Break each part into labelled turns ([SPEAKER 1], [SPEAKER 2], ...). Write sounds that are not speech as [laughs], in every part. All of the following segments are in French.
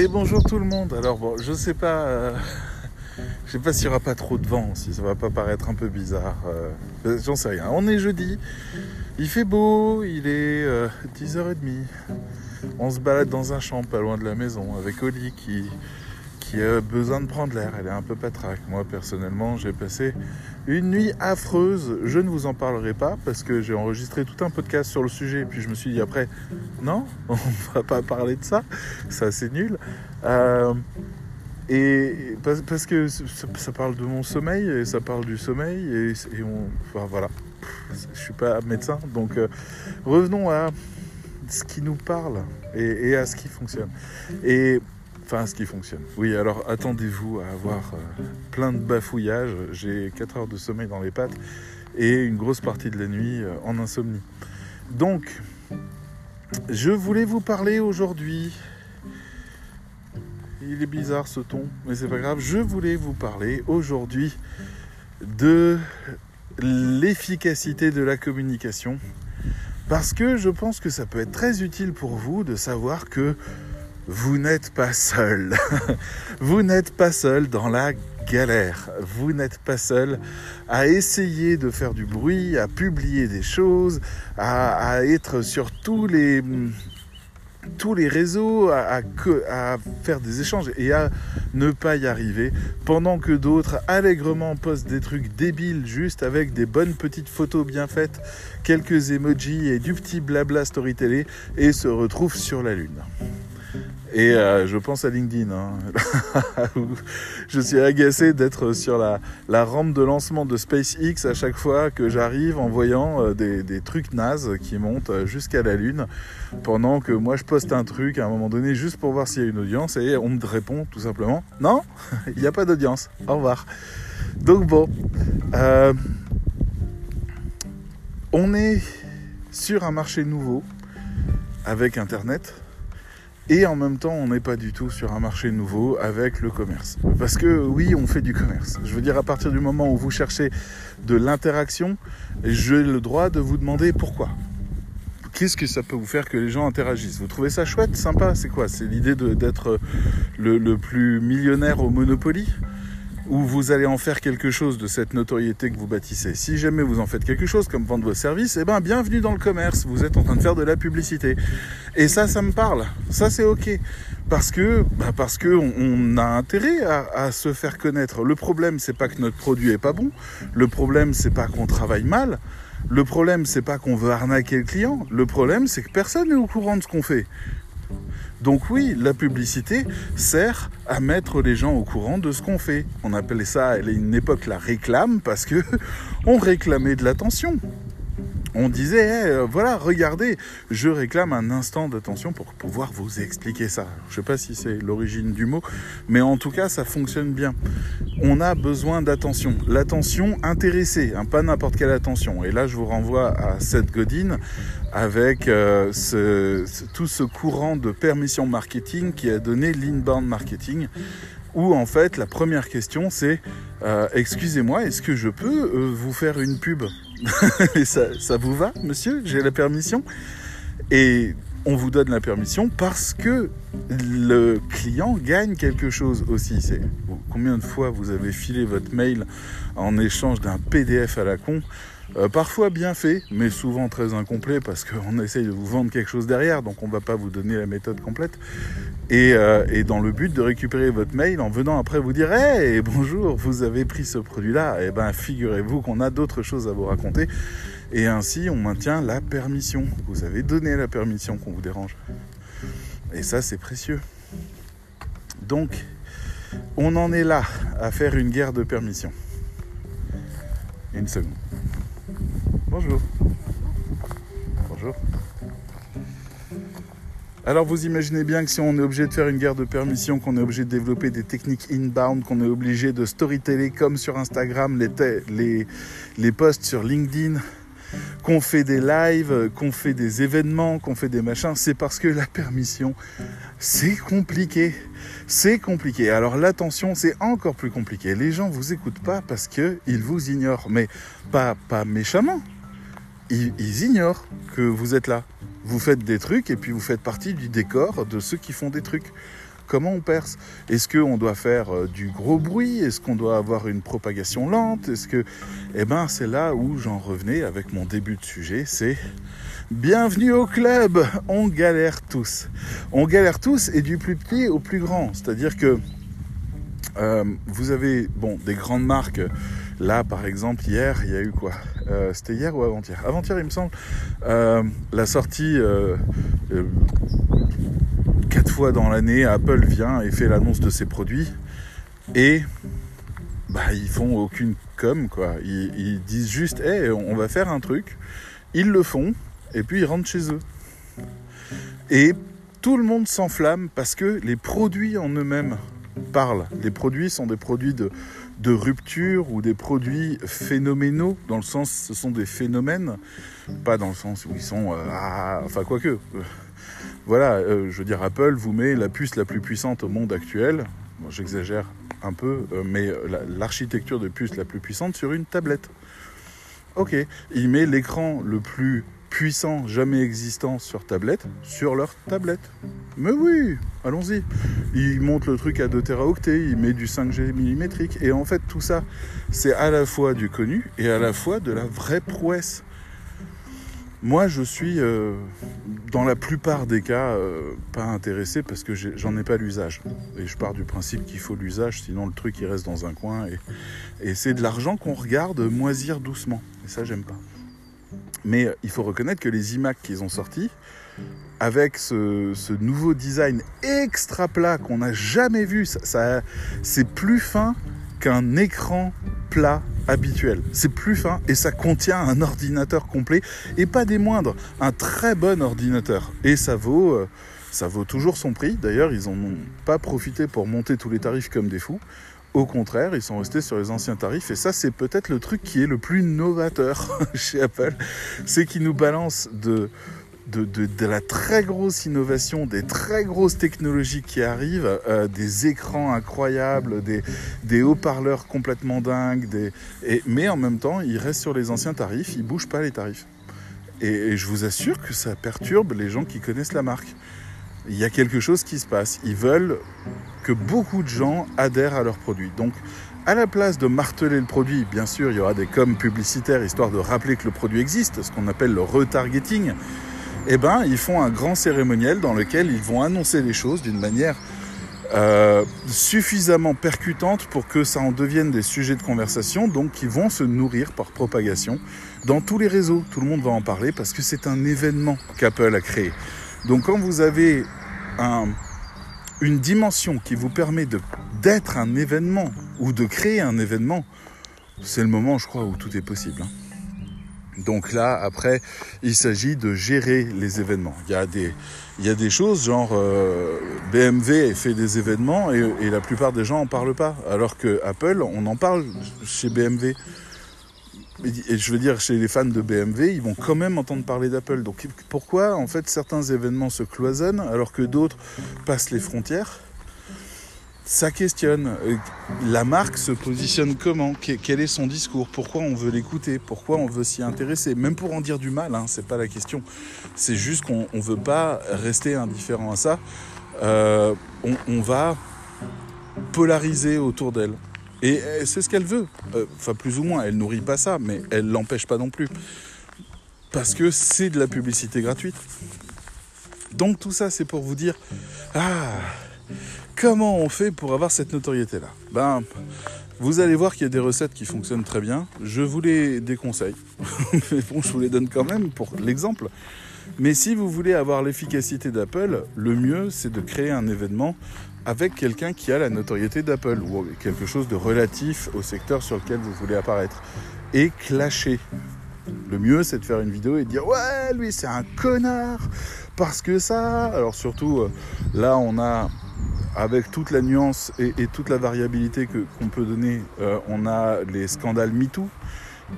[SPEAKER 1] Et bonjour tout le monde. Alors bon, je sais pas, euh, [laughs] je sais pas s'il y aura pas trop de vent, si ça va pas paraître un peu bizarre. euh, J'en sais rien. On est jeudi, il fait beau, il est euh, 10h30. On se balade dans un champ pas loin de la maison avec Oli qui qui a besoin de prendre l'air. Elle est un peu patraque. Moi personnellement, j'ai passé une nuit affreuse. Je ne vous en parlerai pas parce que j'ai enregistré tout un podcast sur le sujet. Et puis je me suis dit après, non, [laughs] on va pas parler de ça. Ça c'est nul. Euh, et parce, que ça, parle de mon sommeil et ça parle du sommeil et, et on, voilà. Je suis pas médecin, donc euh, revenons à ce qui nous parle et, et à ce qui fonctionne. Et Enfin, ce qui fonctionne. Oui, alors attendez-vous à avoir euh, plein de bafouillages. J'ai 4 heures de sommeil dans les pattes et une grosse partie de la nuit euh, en insomnie. Donc, je voulais vous parler aujourd'hui. Il est bizarre ce ton, mais c'est pas grave. Je voulais vous parler aujourd'hui de l'efficacité de la communication. Parce que je pense que ça peut être très utile pour vous de savoir que vous n'êtes pas seul. [laughs] vous n'êtes pas seul dans la galère. Vous n'êtes pas seul à essayer de faire du bruit, à publier des choses, à, être sur tous les tous les réseaux, à, faire des échanges et à ne pas y arriver, pendant que d'autres allègrement postent des trucs débiles juste avec des bonnes petites photos bien faites, quelques emojis et du petit blabla storytelling et se retrouvent sur la lune. Et euh, je pense à LinkedIn. Hein. [laughs] je suis agacé d'être sur la, rampe de lancement de SpaceX à chaque fois que j'arrive en voyant euh, des, des, trucs nazes qui montent jusqu'à la Lune, pendant que moi je poste un truc à un moment donné juste pour voir s'il y a une audience et on me répond tout simplement non, [laughs] il n'y a pas d'audience. Au revoir. Donc bon, euh, on est sur un marché nouveau avec Internet et en même temps, on n'est pas du tout sur un marché nouveau avec le commerce. Parce que oui, on fait du commerce. Je veux dire, à partir du moment où vous cherchez de l'interaction, j'ai le droit de vous demander pourquoi. Qu'est-ce que ça peut vous faire que les gens interagissent? Vous trouvez ça chouette, sympa? C'est quoi? C'est l'idée d'être le, plus millionnaire au Monopoly? Où vous allez en faire quelque chose de cette notoriété que vous bâtissez. Si jamais vous en faites quelque chose comme vendre vos services, eh ben bienvenue dans le commerce. Vous êtes en train de faire de la publicité. Et ça, ça me parle. Ça, c'est ok. Parce que, bah parce que on, a intérêt à, à, se faire connaître. Le problème, c'est pas que notre produit est pas bon. Le problème, c'est pas qu'on travaille mal. Le problème, c'est pas qu'on veut arnaquer le client. Le problème, c'est que personne n'est au courant de ce qu'on fait. Donc oui, la publicité sert à mettre les gens au courant de ce qu'on fait. On appelait ça à une époque la réclame parce que [laughs] on réclamait de l'attention. On disait, hey, voilà, regardez, je réclame un instant d'attention pour pouvoir vous expliquer ça. Je ne sais pas si c'est l'origine du mot, mais en tout cas, ça fonctionne bien. On a besoin d'attention. L'attention intéressée, hein, pas n'importe quelle attention. Et là, je vous renvoie à Seth Godin avec euh, tout ce courant de permission marketing qui a donné l'inbound marketing où en fait la première question c'est euh, excusez-moi est-ce que je peux euh, vous faire une pub? [laughs] ça, ça, vous va monsieur j'ai la permission et on vous donne la permission parce que le client gagne quelque chose aussi. C'est combien de fois vous avez filé votre mail en échange d'un PDF à la con euh, parfois bien fait, mais souvent très incomplet parce qu'on [laughs] essaye de vous vendre quelque chose derrière, donc on ne va pas vous donner la méthode complète. Et, euh, et, dans le but de récupérer votre mail en venant après vous dire Hey, bonjour, vous avez pris ce produit-là, et eh ben figurez-vous qu'on a d'autres choses à vous raconter. Et ainsi, on maintient la permission. Vous avez donné la permission qu'on vous dérange. Et ça, c'est précieux. Donc, on en est là à faire une guerre de permission. Une seconde. Bonjour. Bonjour. Alors vous imaginez bien que si on est obligé de faire une guerre de permission, qu'on est obligé de développer des techniques inbound, qu'on est obligé de storyteller comme sur Instagram, les, les, posts sur LinkedIn, qu'on fait des lives, qu'on fait des événements, qu'on fait des machins, c'est parce que la permission, c'est compliqué. C'est compliqué. Alors l'attention, c'est encore plus compliqué. Les gens vous écoutent pas parce que ils vous ignorent, mais pas pas méchamment. Ils, ignorent que vous êtes là. Vous faites des trucs et puis vous faites partie du décor de ceux qui font des trucs. comment on perce? Est-ce qu'on doit faire euh, du gros bruit? Est-ce qu'on doit avoir une propagation lente? Est-ce que... Eh ben, c'est là où j'en revenais avec mon début de sujet, c'est... Bienvenue au club On galère tous. On galère tous et du plus petit au plus grand. C'est-à-dire que euh, vous avez bon, des grandes marques. Là, par exemple, hier, il y a eu quoi? Euh, C'était hier ou avant-hier? Avant-hier, il me semble. Euh, la sortie, quatre fois dans l'année, Apple vient et fait l'annonce de ses produits. Et bah, ils font aucune com, quoi. Ils, disent juste, hey, on va faire un truc. Ils le font, et puis ils rentrent chez eux. Et tout le monde s'enflamme parce que les produits en eux-mêmes parlent. Les produits sont des produits de, de rupture ou des produits phénoménaux, dans le sens ce sont des phénomènes, pas dans le sens où ils sont... Euh, ah, enfin, quoique. voilà, euh, je veux dire, Apple vous met la puce la plus puissante au monde actuel. J'exagère un peu, euh, mais l'architecture de puce la plus puissante sur une tablette. Ok, il met l'écran le plus puissant jamais existant sur tablette sur leur tablette. Mais oui, allons-y. Il monte le truc à 2 Teraoctets, il met du 5G millimétrique. Et en fait, tout ça, c'est à la fois du connu et à la fois de la vraie prouesse. Moi, je suis, euh, dans la plupart des cas, euh, pas intéressé parce que j'en ai, pas l'usage. Et je pars du principe qu'il faut l'usage, sinon le truc il reste dans un coin. Et, et c'est de l'argent qu'on regarde moisir doucement. Et ça, j'aime pas. Mais euh, il faut reconnaître que les iMac qu'ils ont sortis, avec ce, nouveau design extra plat qu'on n'a jamais vu, ça, c'est plus fin qu'un écran plat habituel. C'est plus fin et ça contient un ordinateur complet et pas des moindres, un très bon ordinateur. Et ça vaut, euh, ça vaut toujours son prix. D'ailleurs, ils n'en ont pas profité pour monter tous les tarifs comme des fous. Au contraire, ils sont restés sur les anciens tarifs et ça c'est peut-être le truc qui est le plus novateur [laughs] chez Apple, c'est qu'ils nous balancent de, de, la très grosse innovation, des très grosses technologies qui arrivent, euh, des écrans incroyables, des, haut-parleurs complètement dingues, et, mais en même temps ils restent sur les anciens tarifs, ils bougent pas les tarifs. et je vous assure que ça perturbe les gens qui connaissent la marque il y a quelque chose qui se passe. Ils veulent que beaucoup de gens adhèrent à leurs produits. Donc, à la place de marteler le produit, bien sûr, il y aura des coms publicitaires histoire de rappeler que le produit existe, ce qu'on appelle le retargeting. Eh ben, ils font un grand cérémoniel dans lequel ils vont annoncer les choses d'une manière euh, suffisamment percutante pour que ça en devienne des sujets de conversation, donc qui vont se nourrir par propagation dans tous les réseaux. Tout le monde va en parler parce que c'est un événement qu'Apple a créé. Donc quand vous avez une dimension qui vous permet d'être un événement ou de créer un événement, c'est le moment, je crois, où tout est possible. Hein. Donc là, après, il s'agit de gérer les événements. Il y a des, choses, genre euh, BMW fait des événements et, et, la plupart des gens n'en parlent pas. Alors que Apple, on en parle chez BMW. Et je veux dire, chez les fans de BMW, ils vont quand même entendre parler d'Apple. Donc pourquoi, en fait, certains événements se cloisonnent alors que d'autres passent les frontières? Ça questionne. La marque se positionne comment? Quel est son discours? Pourquoi on veut l'écouter? Pourquoi on veut s'y intéresser? Même pour en dire du mal, hein, c'est pas la question. C'est juste qu'on ne veut pas rester indifférent à ça. Euh, on va polariser autour d'elle. Et c'est ce qu'elle veut. Euh, enfin, plus ou moins, elle nourrit pas ça, mais elle l'empêche pas non plus. Parce que c'est de la publicité gratuite. Donc tout ça, c'est pour vous dire, ah, comment on fait pour avoir cette notoriété-là? Ben, vous allez voir qu'il y a des recettes qui fonctionnent très bien. Je vous les déconseille. [laughs] mais bon, je vous les donne quand même pour l'exemple. Mais si vous voulez avoir l'efficacité d'Apple, le mieux, c'est de créer un événement avec quelqu'un qui a la notoriété d'Apple ou quelque chose de relatif au secteur sur lequel vous voulez apparaître. Et clasher. Le mieux, c'est de faire une vidéo et de dire Ouais, lui, c'est un connard parce que ça. Alors, surtout, euh, là, on a, avec toute la nuance et, toute la variabilité qu'on peut donner, euh, on a les scandales MeToo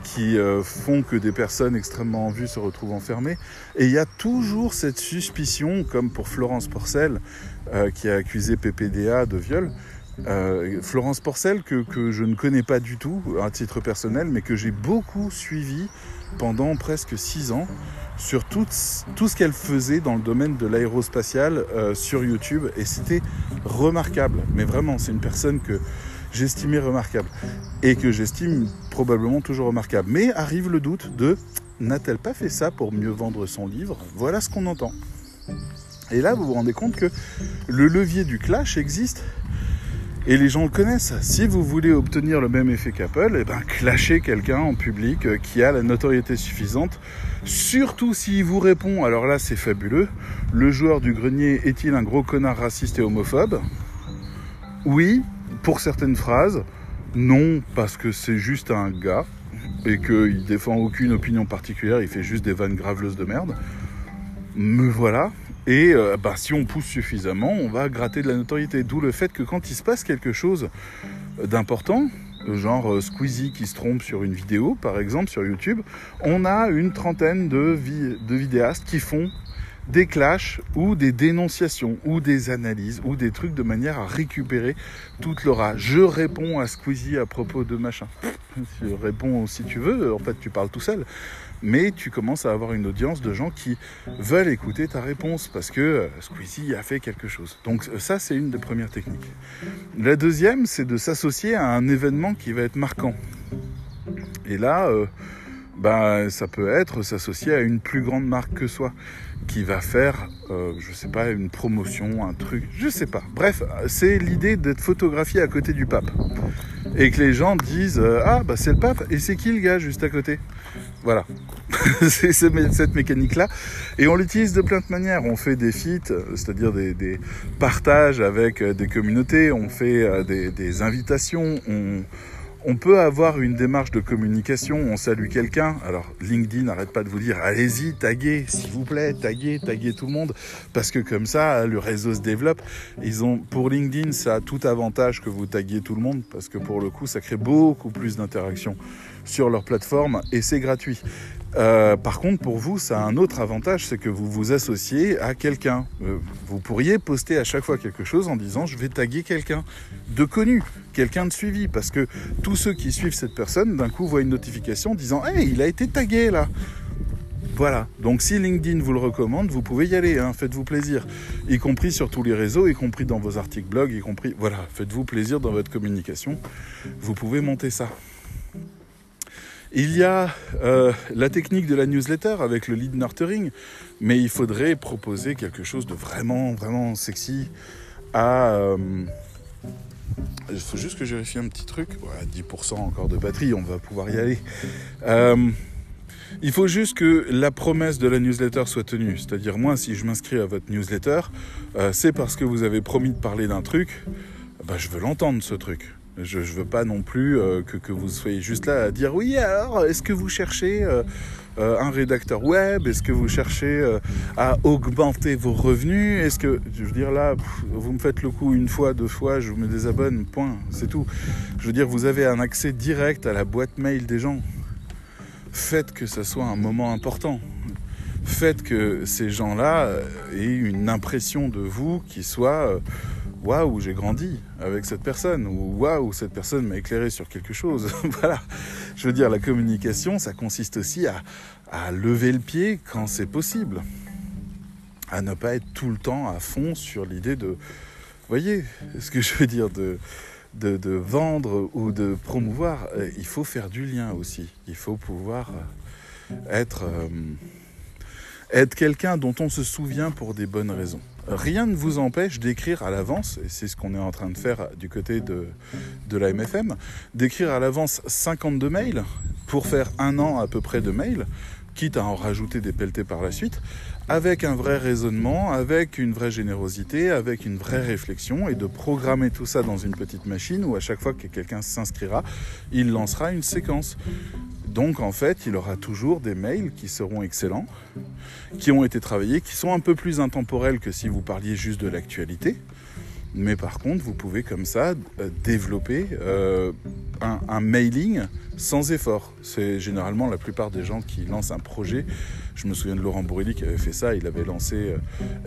[SPEAKER 1] qui euh, font que des personnes extrêmement en vue se retrouvent enfermées. Et il y a toujours cette suspicion, comme pour Florence Porcel, euh, qui a accusé PPDA de viol. Euh, Florence Porcel, que, je ne connais pas du tout à titre personnel, mais que j'ai beaucoup suivi pendant presque six ans sur tout, tout ce qu'elle faisait dans le domaine de l'aérospatial sur YouTube et c'était remarquable. Mais vraiment, c'est une personne que j'estimais remarquable et que j'estime probablement toujours remarquable. Mais arrive le doute de n'a-t-elle pas fait ça pour mieux vendre son livre? Voilà ce qu'on entend. Et là, vous vous rendez compte que le levier du clash existe et les gens le connaissent. Si vous voulez obtenir le même effet qu'Apple, eh ben, clashez quelqu'un en public euh, qui a la notoriété suffisante. Surtout s'il vous répond, alors là c'est fabuleux, le joueur du grenier est-il un gros connard raciste et homophobe? Oui, pour certaines phrases. Non, parce que c'est juste un gars et qu'il défend aucune opinion particulière, il fait juste des vannes graveleuses de merde. Me voilà. Et euh, bah, si on pousse suffisamment, on va gratter de la notoriété. D'où le fait que quand il se passe quelque chose d'important, genre euh, Squeezie qui se trompe sur une vidéo, par exemple sur YouTube, on a une trentaine de, de vidéastes qui font des clashs ou des dénonciations ou des analyses ou des trucs de manière à récupérer toute l'aura. Je réponds à Squeezie à propos de machin. Je réponds si tu veux, en fait tu parles tout seul. Mais tu commences à avoir une audience de gens qui veulent écouter ta réponse parce que euh, Squeezie a fait quelque chose. Donc euh, ça c'est une des premières techniques. La deuxième c'est de s'associer à un événement qui va être marquant. Et là, euh, bah, ça peut être s'associer à une plus grande marque que soi qui va faire, euh, je sais pas, une promotion, un truc, je sais pas. Bref, c'est l'idée d'être photographié à côté du pape. Et que les gens disent euh, Ah, bah c'est le pape, et c'est qui le gars juste à côté? Voilà. [laughs] c'est cette mécanique-là. Et on l'utilise de plein de manières. On fait des feats, c'est-à-dire des, partages avec des communautés, on fait euh, des, des invitations, on on peut avoir une démarche de communication, on salue quelqu'un. Alors LinkedIn n'arrête pas de vous dire allez-y, taguez, s'il vous plaît, taguez, taguez tout le monde, parce que comme ça, le réseau se développe. Ils ont, pour LinkedIn, ça a tout avantage que vous taguiez tout le monde, parce que pour le coup, ça crée beaucoup plus d'interactions sur leur plateforme et c'est gratuit. Euh, par contre, pour vous, ça a un autre avantage, c'est que vous vous associez à quelqu'un. Euh, vous pourriez poster à chaque fois quelque chose en disant je vais taguer quelqu'un de connu, quelqu'un de suivi, parce que tous ceux qui suivent cette personne, d'un coup, voient une notification disant hey, il a été tagué là. Voilà. Donc si LinkedIn vous le recommande, vous pouvez y aller. Hein. Faites-vous plaisir, y compris sur tous les réseaux, y compris dans vos articles blog, y compris. Voilà. Faites-vous plaisir dans votre communication. Vous pouvez monter ça. Il y a euh, la technique de la newsletter avec le lead nurturing, mais il faudrait proposer quelque chose de vraiment, vraiment sexy à... Euh, il faut juste que je vérifie un petit truc. 10% encore de batterie, on va pouvoir y aller. Euh, il faut juste que la promesse de la newsletter soit tenue. C'est-à-dire, moi, si je m'inscris à votre newsletter, c'est parce que vous avez promis de parler d'un truc. Bah, je veux l'entendre, ce truc. Je ne veux pas non plus euh, que, vous soyez juste là à dire oui alors est-ce que vous cherchez euh, euh, un rédacteur web? Est-ce que vous cherchez à augmenter vos revenus? Est-ce que je veux dire là vous me faites le coup une fois, deux fois, je vous me désabonne, point, c'est tout. Je veux dire vous avez un accès direct à la boîte mail des gens. Faites que ce soit un moment important. Faites que ces gens-là aient une impression de vous qui soit waouh, j'ai grandi avec cette personne, ou waouh, cette personne m'a éclairé sur quelque chose. [laughs] voilà. Je veux dire, la communication, ça consiste aussi à, lever le pied quand c'est possible. À ne pas être tout le temps à fond sur l'idée de. Voyez ce que je veux dire de, de, vendre ou de promouvoir. Euh, il faut faire du lien aussi. Il faut pouvoir euh, être. Euh, être quelqu'un dont on se souvient pour des bonnes raisons. Rien ne vous empêche d'écrire à l'avance, et c'est ce qu'on est en train de faire du côté de, la MFM, d'écrire à l'avance 52 mails pour faire un an à peu près de mails, quitte à en rajouter des pelletés par la suite, avec un vrai raisonnement, avec une vraie générosité, avec une vraie réflexion, et de programmer tout ça dans une petite machine où à chaque fois que quelqu'un s'inscrira, il lancera une séquence. Donc en fait, il aura toujours des mails qui seront excellents, qui ont été travaillés, qui sont un peu plus intemporels que si vous parliez juste de l'actualité. Mais par contre, vous pouvez comme ça euh, développer euh, un, mailing sans effort. C'est généralement la plupart des gens qui lancent un projet. Je me souviens de Laurent Bourrelli qui avait fait ça. Il avait lancé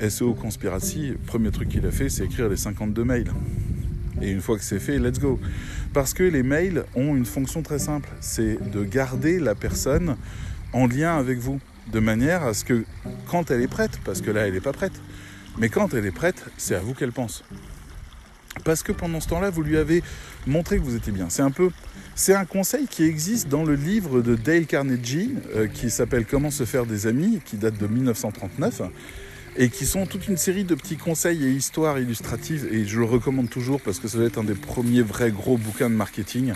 [SPEAKER 1] euh, SEO Conspiracy. Premier truc qu'il a fait, c'est écrire les 52 mails. Et une fois que c'est fait, let's go. Parce que les mails ont une fonction très simple, c'est de garder la personne en lien avec vous. de manière à ce que quand elle est prête, parce que là elle n'est pas prête, mais quand elle est prête, c'est à vous qu'elle pense. Parce que pendant ce temps-là, vous lui avez montré que vous étiez bien. C'est un peu, c'est un conseil qui existe dans le livre de Dale Carnegie euh, qui s'appelle Comment se faire des amis, qui date de 1939 et qui sont toute une série de petits conseils et histoires illustratives et je le recommande toujours parce que ça doit être un des premiers vrais gros bouquins de marketing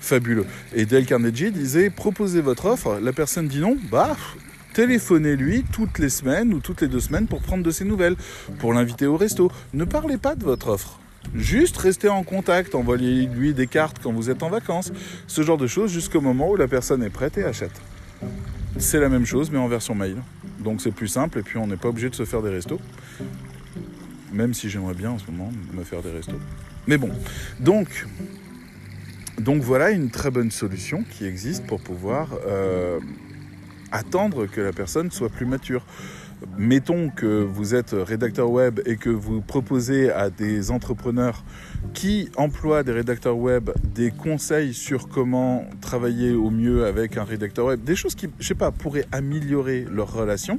[SPEAKER 1] fabuleux. Et Dale Carnegie disait proposez votre offre, la personne dit non, bah téléphonez-lui toutes les semaines ou toutes les deux semaines pour prendre de ses nouvelles, pour l'inviter au resto. Ne parlez pas de votre offre. Juste restez en contact, envoyez-lui des cartes quand vous êtes en vacances, ce genre de choses jusqu'au moment où la personne est prête et achète. C'est la même chose mais en version mail. Donc c'est plus simple et puis on n'est pas obligé de se faire des restos. Même si j'aimerais bien en ce moment me faire des restos. Mais bon, donc, donc voilà une très bonne solution qui existe pour pouvoir euh, attendre que la personne soit plus mature mettons que vous êtes rédacteur web et que vous proposez à des entrepreneurs qui emploient des rédacteurs web des conseils sur comment travailler au mieux avec un rédacteur web, des choses qui, je sais pas, pourraient améliorer leur relation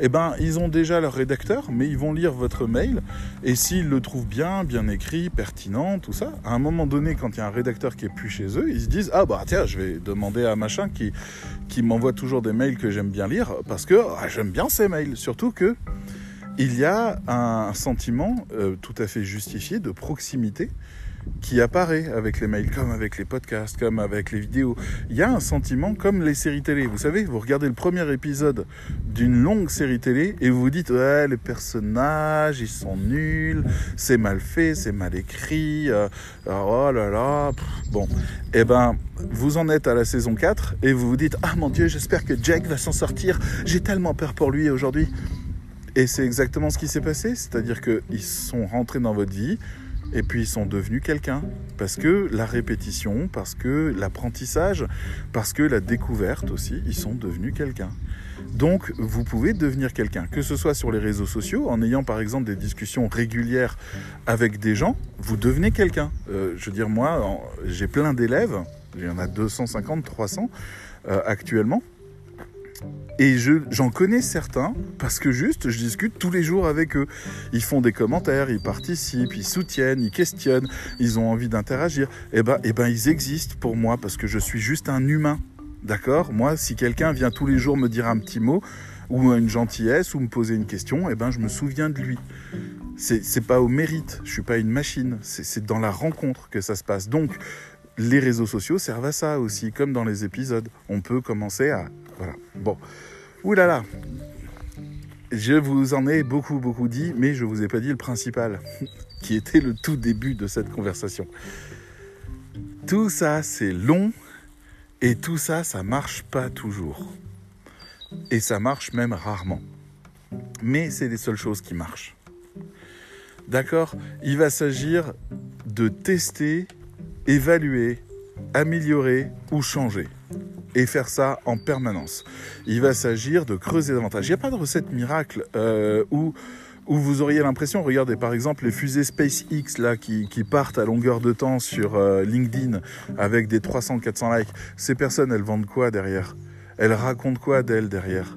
[SPEAKER 1] eh ben, ils ont déjà leur rédacteur, mais ils vont lire votre mail, et s'ils le trouvent bien, bien écrit, pertinent, tout ça, à un moment donné, quand il y a un rédacteur qui est plus chez eux, ils se disent, ah bah tiens, je vais demander à machin qui, qui m'envoie toujours des mails que j'aime bien lire, parce que ah, j'aime bien ces mails, surtout que il y a un sentiment euh, tout à fait justifié de proximité qui apparaît avec les mails, comme avec les podcasts, comme avec les vidéos. Il y a un sentiment comme les séries télé. Vous savez, vous regardez le premier épisode d'une longue série télé et vous vous dites ouais, les personnages, ils sont nuls, c'est mal fait, c'est mal écrit, euh, oh là là. bon, eh ben, vous en êtes à la saison 4 et vous vous dites ah mon dieu, j'espère que Jack va s'en sortir. J'ai tellement peur pour lui aujourd'hui. Et c'est exactement ce qui s'est passé, c'est-à-dire qu'ils sont rentrés dans votre vie, et puis ils sont devenus quelqu'un. Parce que la répétition, parce que l'apprentissage, parce que la découverte aussi, ils sont devenus quelqu'un. Donc vous pouvez devenir quelqu'un, que ce soit sur les réseaux sociaux, en ayant par exemple des discussions régulières avec des gens, vous devenez quelqu'un. Euh, je veux dire, moi, j'ai plein d'élèves, il y en a 250, 300 euh, actuellement, et j'en connais certains parce que juste, je discute tous les jours avec eux. Ils font des commentaires, ils participent, ils soutiennent, ils questionnent, ils ont envie d'interagir. Eh ben, eh ben, ils existent pour moi parce que je suis juste un humain. D'accord? Moi, si quelqu'un vient tous les jours me dire un petit mot ou une gentillesse ou me poser une question, eh ben, je me souviens de lui. C'est pas au mérite, je suis pas une machine, c'est dans la rencontre que ça se passe. Donc, les réseaux sociaux servent à ça aussi, comme dans les épisodes. On peut commencer à voilà. Bon. Ouh là là. Je vous en ai beaucoup, beaucoup dit, mais je vous ai pas dit le principal, [laughs] qui était le tout début de cette conversation. Tout ça, c'est long, et tout ça, ça marche pas toujours. Et ça marche même rarement. Mais c'est les seules choses qui marchent. D'accord? Il va s'agir de tester, évaluer, améliorer ou changer et faire ça en permanence. Il va s'agir de creuser davantage. Il n'y a pas de recette miracle euh, où vous auriez l'impression, regardez par exemple les fusées SpaceX là qui, qui partent à longueur de temps sur euh, LinkedIn avec des 300-400 likes. Ces personnes, elles vendent quoi derrière? Elles racontent quoi d'elles derrière?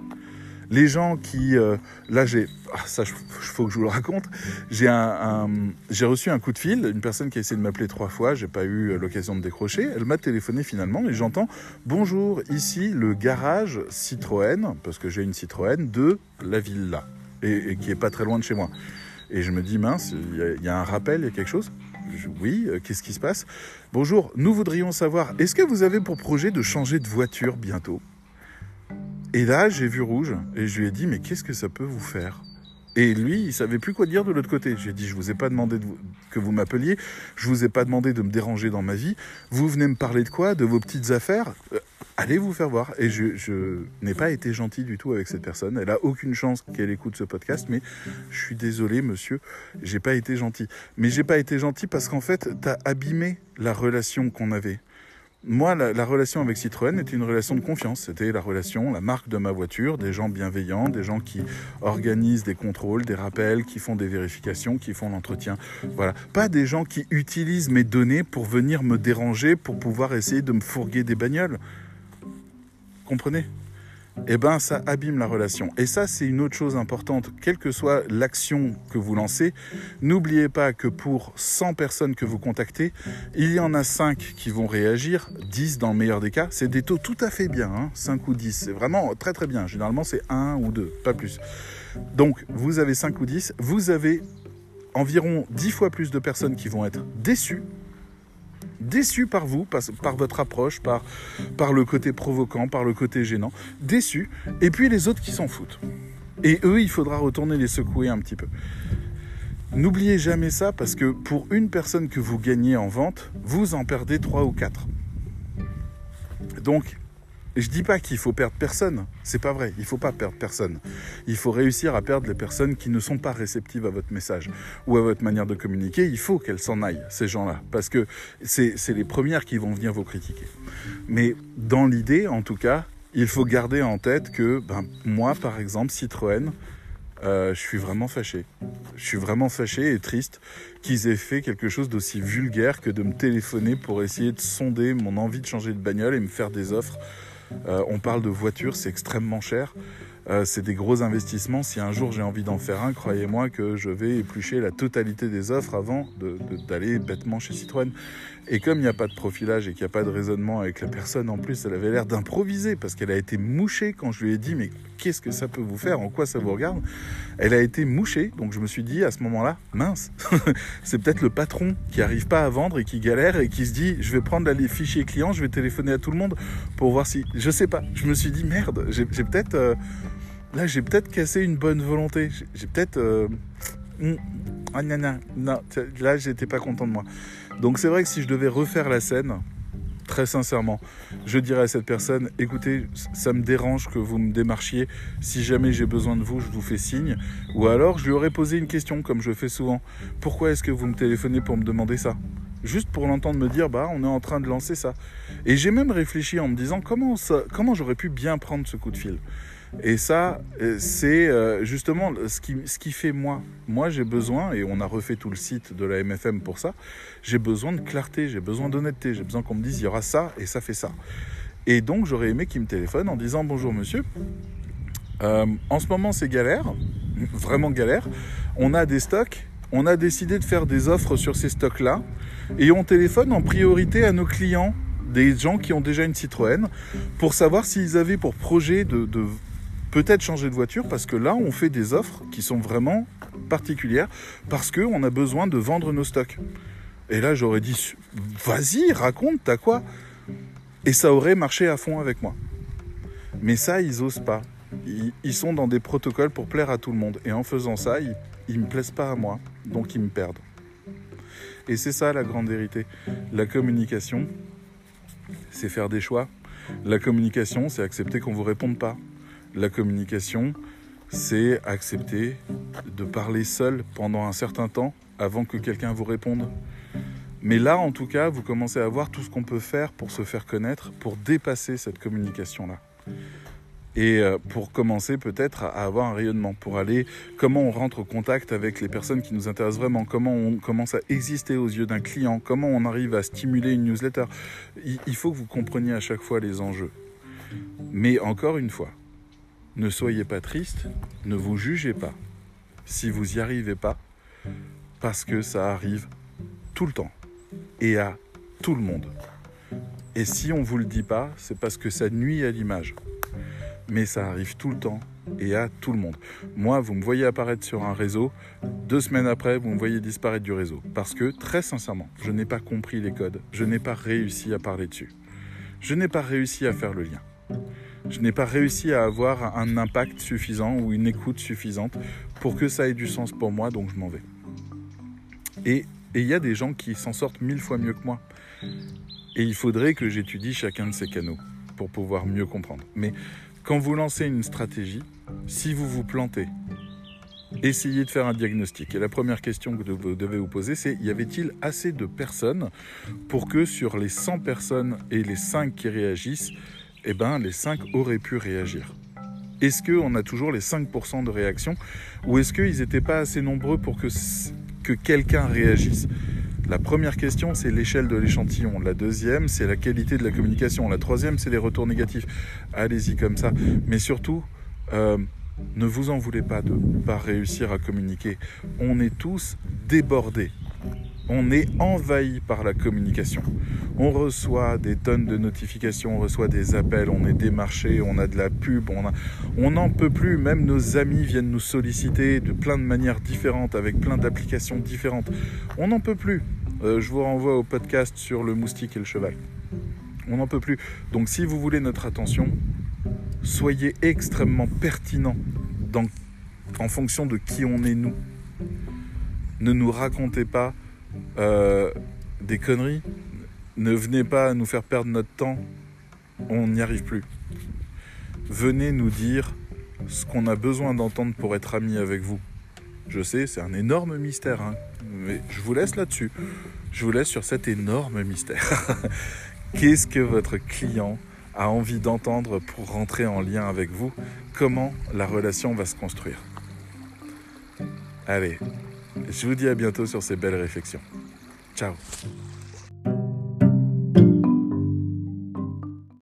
[SPEAKER 1] Les gens qui, euh, là j'ai, ah, ça il faut que je vous le raconte, j'ai reçu un coup de fil, une personne qui a essayé de m'appeler trois fois, j'ai pas eu euh, l'occasion de décrocher, elle m'a téléphoné finalement et j'entends bonjour ici le garage Citroën parce que j'ai une Citroën de la villa et, qui est pas très loin de chez moi. Et je me dis mince, il y, a un rappel, il y a quelque chose? oui, euh, qu'est-ce qui se passe Bonjour, nous voudrions savoir, est-ce que vous avez pour projet de changer de voiture bientôt? Et là, j'ai vu rouge et je lui ai dit, mais qu'est-ce que ça peut vous faire? Et lui, il savait plus quoi dire de l'autre côté. J'ai dit, je vous ai pas demandé que vous m'appeliez, je vous ai pas demandé de me déranger dans ma vie. Vous venez me parler de quoi? De vos petites affaires? Euh, Allez vous faire voir. Et je, je n'ai pas été gentil du tout avec cette personne. Elle a aucune chance qu'elle écoute ce podcast, mais je suis désolé, monsieur, j'ai pas été gentil. Mais j'ai pas été gentil parce qu'en fait, tu as abîmé la relation qu'on avait moi, la, relation avec Citroën était une relation de confiance. C'était la relation, la marque de ma voiture, des gens bienveillants, des gens qui organisent des contrôles, des rappels, qui font des vérifications, qui font l'entretien. Voilà. Pas des gens qui utilisent mes données pour venir me déranger, pour pouvoir essayer de me fourguer des bagnoles. Comprenez? Eh ben ça abîme la relation. Et ça, c'est une autre chose importante. Quelle que soit l'action que vous lancez, n'oubliez pas que pour 100 personnes que vous contactez, il y en a 5 qui vont réagir, 10 dans le meilleur des cas. C'est des taux tout à fait bien, hein, 5 ou 10. C'est vraiment très très bien. Généralement, c'est 1 ou 2, pas plus. Donc, vous avez 5 ou 10, vous avez environ 10 fois plus de personnes qui vont être déçues déçu par vous, par, votre approche, par, par le côté provoquant, par le côté gênant, déçu, et puis les autres qui s'en foutent. Et eux, il faudra retourner les secouer un petit peu. N'oubliez jamais ça parce que pour une personne que vous gagnez en vente, vous en perdez trois ou quatre. Donc, je dis pas qu'il faut perdre personne, c'est pas vrai, il faut pas perdre personne. Il faut réussir à perdre les personnes qui ne sont pas réceptives à votre message ou à votre manière de communiquer. Il faut qu'elles s'en aillent, ces gens-là, parce que c'est les premières qui vont venir vous critiquer. Mais dans l'idée, en tout cas, il faut garder en tête que ben, moi, par exemple, Citroën, euh, je suis vraiment fâché. Je suis vraiment fâché et triste qu'ils aient fait quelque chose d'aussi vulgaire que de me téléphoner pour essayer de sonder mon envie de changer de bagnole et me faire des offres on parle de voitures, c'est extrêmement cher. Euh, c'est des gros investissements. Si un jour j'ai envie d'en faire un, croyez-moi que je vais éplucher la totalité des offres avant d'aller bêtement chez Citroën. Et comme il n'y a pas de profilage et qu'il n'y a pas de raisonnement avec la personne en plus, elle avait l'air d'improviser parce qu'elle a été mouchée quand je lui ai dit mais qu'est-ce que ça peut vous faire? En quoi ça vous regarde? Elle a été mouchée, donc je me suis dit à ce moment-là, mince, [laughs] c'est peut-être le patron qui n'arrive pas à vendre et qui galère et qui se dit je vais prendre les fichiers clients, je vais téléphoner à tout le monde pour voir si... Je sais pas, je me suis dit merde, j'ai peut-être... Euh, là j'ai peut-être cassé une bonne volonté. J'ai peut-être... Euh, hmm, ah, non, non, là j'étais pas content de moi. Donc c'est vrai que si je devais refaire la scène, très sincèrement, je dirais à cette personne, écoutez, ça me dérange que vous me démarchiez, si jamais j'ai besoin de vous, je vous fais signe. Ou alors je lui aurais posé une question, comme je fais souvent, pourquoi est-ce que vous me téléphonez pour me demander ça? Juste pour l'entendre me dire, bah on est en train de lancer ça. Et j'ai même réfléchi en me disant, comment, comment j'aurais pu bien prendre ce coup de fil? Et ça, euh, c'est euh, justement ce qui, ce qui fait moi. Moi, j'ai besoin, et on a refait tout le site de la MFM pour ça, j'ai besoin de clarté, j'ai besoin d'honnêteté, j'ai besoin qu'on me dise, il y aura ça et ça fait ça. Et donc, j'aurais aimé qu'il me téléphone en disant, bonjour monsieur, euh, en ce moment c'est galère, [laughs] vraiment galère, on a des stocks, on a décidé de faire des offres sur ces stocks-là, et on téléphone en priorité à nos clients des gens qui ont déjà une Citroën pour savoir s'ils avaient pour projet de, de peut-être changer de voiture parce que là, on fait des offres qui sont vraiment particulières parce qu'on a besoin de vendre nos stocks. Et là, j'aurais dit, vas-y, raconte, t'as quoi? Et ça aurait marché à fond avec moi. Mais ça, ils osent pas. Ils, sont dans des protocoles pour plaire à tout le monde. Et en faisant ça, ils ne me plaisent pas à moi. Donc ils me perdent. Et c'est ça la grande vérité. La communication, c'est faire des choix. La communication, c'est accepter qu'on vous réponde pas. La communication, c'est accepter de parler seul pendant un certain temps avant que quelqu'un vous réponde. Mais là, en tout cas, vous commencez à voir tout ce qu'on peut faire pour se faire connaître, pour dépasser cette communication-là. Et euh, pour commencer peut-être à avoir un rayonnement, pour aller, comment on rentre en contact avec les personnes qui nous intéressent vraiment, comment on commence à exister aux yeux d'un client, comment on arrive à stimuler une newsletter. Il faut que vous compreniez à chaque fois les enjeux. Mais encore une fois, ne soyez pas triste, ne vous jugez pas si vous n'y arrivez pas, parce que ça arrive tout le temps et à tout le monde. Et si on ne vous le dit pas, c'est parce que ça nuit à l'image. Mais ça arrive tout le temps et à tout le monde. Moi, vous me voyez apparaître sur un réseau, deux semaines après, vous me voyez disparaître du réseau. Parce que, très sincèrement, je n'ai pas compris les codes, je n'ai pas réussi à parler dessus. Je n'ai pas réussi à faire le lien je n'ai pas réussi à avoir un impact suffisant ou une écoute suffisante pour que ça ait du sens pour moi, donc je m'en vais. Et il y a des gens qui s'en sortent mille fois mieux que moi. Et il faudrait que j'étudie chacun de ces canaux pour pouvoir mieux comprendre. Mais quand vous lancez une stratégie, si vous vous plantez, essayez de faire un diagnostic. Et la première question que vous devez vous poser, c'est y avait-il assez de personnes pour que sur les 100 personnes et les 5 qui réagissent, eh ben, les 5 auraient pu réagir. Est-ce qu'on a toujours les 5% de réaction ou est-ce qu'ils n'étaient pas assez nombreux pour que, que quelqu'un réagisse? La première question, c'est l'échelle de l'échantillon. La deuxième, c'est la qualité de la communication. La troisième, c'est les retours négatifs. Allez-y comme ça. Mais surtout, euh, ne vous en voulez pas de ne pas réussir à communiquer. On est tous débordés. On est envahi par la communication. On reçoit des tonnes de notifications, on reçoit des appels, on est démarché, on a de la pub, on n'en peut plus. Même nos amis viennent nous solliciter de plein de manières différentes, avec plein d'applications différentes. On n'en peut plus. Euh, je vous renvoie au podcast sur le moustique et le cheval. On n'en peut plus. Donc si vous voulez notre attention, soyez extrêmement pertinent en fonction de qui on est nous. Ne nous racontez pas euh, des conneries. Ne venez pas nous faire perdre notre temps. On n'y arrive plus. Venez nous dire ce qu'on a besoin d'entendre pour être amis avec vous. Je sais, c'est un énorme mystère, hein, mais je vous laisse là-dessus. Je vous laisse sur cet énorme mystère. [laughs] Qu'est-ce que votre client a envie d'entendre pour rentrer en lien avec vous? Comment la relation va se construire? Allez, je vous dis à bientôt sur ces belles réflexions. Ciao